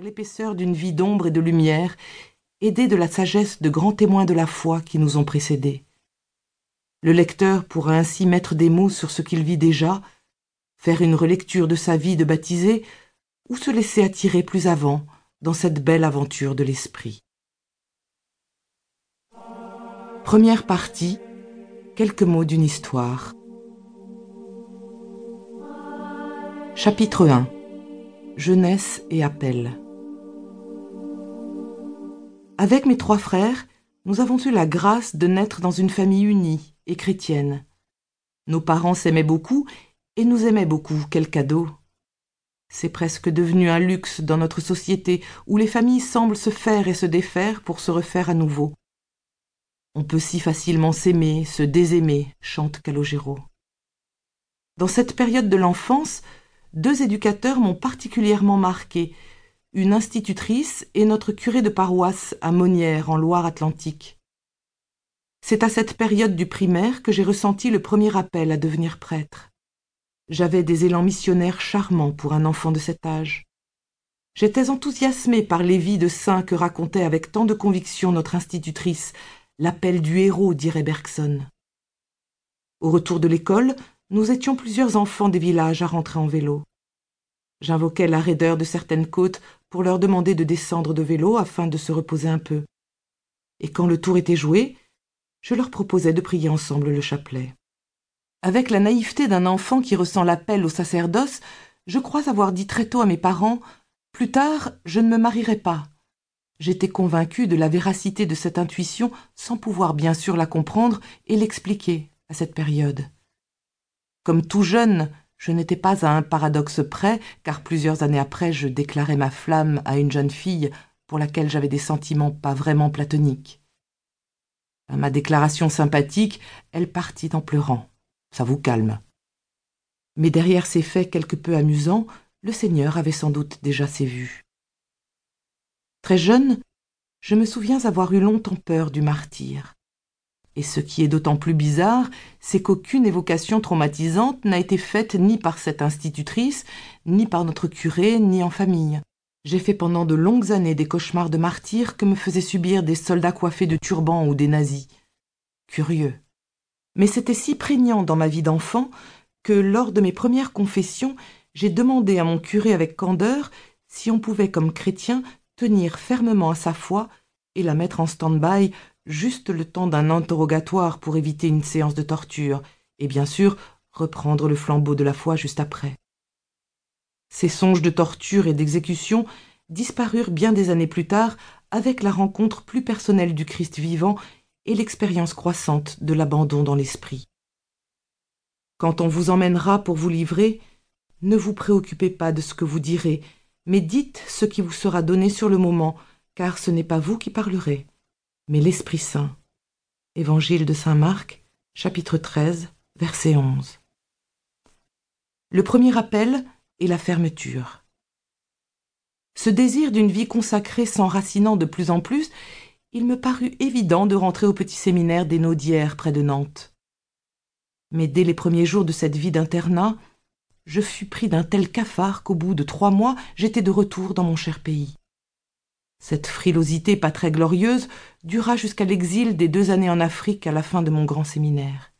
l'épaisseur d'une vie d'ombre et de lumière, aidée de la sagesse de grands témoins de la foi qui nous ont précédés. Le lecteur pourra ainsi mettre des mots sur ce qu'il vit déjà, faire une relecture de sa vie de baptisé, ou se laisser attirer plus avant dans cette belle aventure de l'esprit. Première partie, quelques mots d'une histoire. Chapitre 1 Jeunesse et appel Avec mes trois frères, nous avons eu la grâce de naître dans une famille unie et chrétienne. Nos parents s'aimaient beaucoup et nous aimaient beaucoup, quel cadeau. C'est presque devenu un luxe dans notre société où les familles semblent se faire et se défaire pour se refaire à nouveau. On peut si facilement s'aimer, se désaimer, chante Calogero. Dans cette période de l'enfance, deux éducateurs m'ont particulièrement marqué, une institutrice et notre curé de paroisse à Monnières en Loire-Atlantique. C'est à cette période du primaire que j'ai ressenti le premier appel à devenir prêtre. J'avais des élans missionnaires charmants pour un enfant de cet âge. J'étais enthousiasmé par les vies de saints que racontait avec tant de conviction notre institutrice, L'appel du héros, dirait Bergson. Au retour de l'école, nous étions plusieurs enfants des villages à rentrer en vélo. J'invoquais la raideur de certaines côtes pour leur demander de descendre de vélo afin de se reposer un peu. Et quand le tour était joué, je leur proposais de prier ensemble le chapelet. Avec la naïveté d'un enfant qui ressent l'appel au sacerdoce, je crois avoir dit très tôt à mes parents Plus tard, je ne me marierai pas. J'étais convaincu de la véracité de cette intuition sans pouvoir bien sûr la comprendre et l'expliquer à cette période. Comme tout jeune, je n'étais pas à un paradoxe près, car plusieurs années après je déclarais ma flamme à une jeune fille pour laquelle j'avais des sentiments pas vraiment platoniques. À ma déclaration sympathique, elle partit en pleurant. Ça vous calme. Mais derrière ces faits quelque peu amusants, le Seigneur avait sans doute déjà ses vues. Très jeune, je me souviens avoir eu longtemps peur du martyr. Et ce qui est d'autant plus bizarre, c'est qu'aucune évocation traumatisante n'a été faite ni par cette institutrice, ni par notre curé, ni en famille. J'ai fait pendant de longues années des cauchemars de martyrs que me faisaient subir des soldats coiffés de turbans ou des nazis. Curieux. Mais c'était si prégnant dans ma vie d'enfant que lors de mes premières confessions, j'ai demandé à mon curé avec candeur si on pouvait, comme chrétien, tenir fermement à sa foi et la mettre en stand-by juste le temps d'un interrogatoire pour éviter une séance de torture, et bien sûr reprendre le flambeau de la foi juste après. Ces songes de torture et d'exécution disparurent bien des années plus tard avec la rencontre plus personnelle du Christ vivant et l'expérience croissante de l'abandon dans l'esprit. Quand on vous emmènera pour vous livrer, ne vous préoccupez pas de ce que vous direz, mais dites ce qui vous sera donné sur le moment, car ce n'est pas vous qui parlerez, mais l'Esprit Saint. Évangile de Saint Marc, chapitre 13, verset 11. Le premier appel est la fermeture. Ce désir d'une vie consacrée s'enracinant de plus en plus, il me parut évident de rentrer au petit séminaire des Naudières près de Nantes. Mais dès les premiers jours de cette vie d'internat, je fus pris d'un tel cafard qu'au bout de trois mois j'étais de retour dans mon cher pays. Cette frilosité pas très glorieuse dura jusqu'à l'exil des deux années en Afrique à la fin de mon grand séminaire.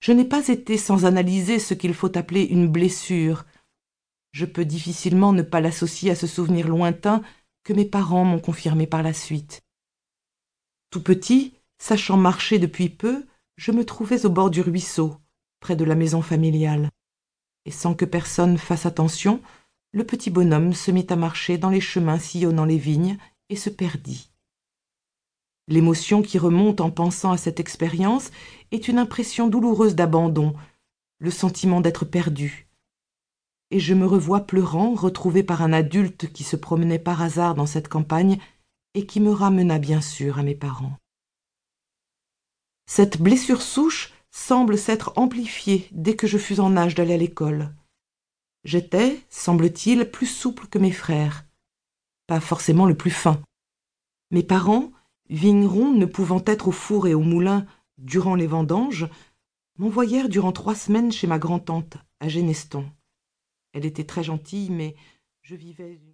Je n'ai pas été sans analyser ce qu'il faut appeler une blessure. Je peux difficilement ne pas l'associer à ce souvenir lointain que mes parents m'ont confirmé par la suite. Tout petit, sachant marcher depuis peu, je me trouvais au bord du ruisseau, près de la maison familiale. Et sans que personne fasse attention, le petit bonhomme se mit à marcher dans les chemins sillonnant les vignes et se perdit. L'émotion qui remonte en pensant à cette expérience est une impression douloureuse d'abandon, le sentiment d'être perdu. Et je me revois pleurant, retrouvé par un adulte qui se promenait par hasard dans cette campagne et qui me ramena bien sûr à mes parents. Cette blessure souche semble s'être amplifié dès que je fus en âge d'aller à l'école. J'étais, semble-t-il, plus souple que mes frères, pas forcément le plus fin. Mes parents, vignerons ne pouvant être au four et au moulin durant les vendanges, m'envoyèrent durant trois semaines chez ma grand-tante, à Géneston. Elle était très gentille, mais je vivais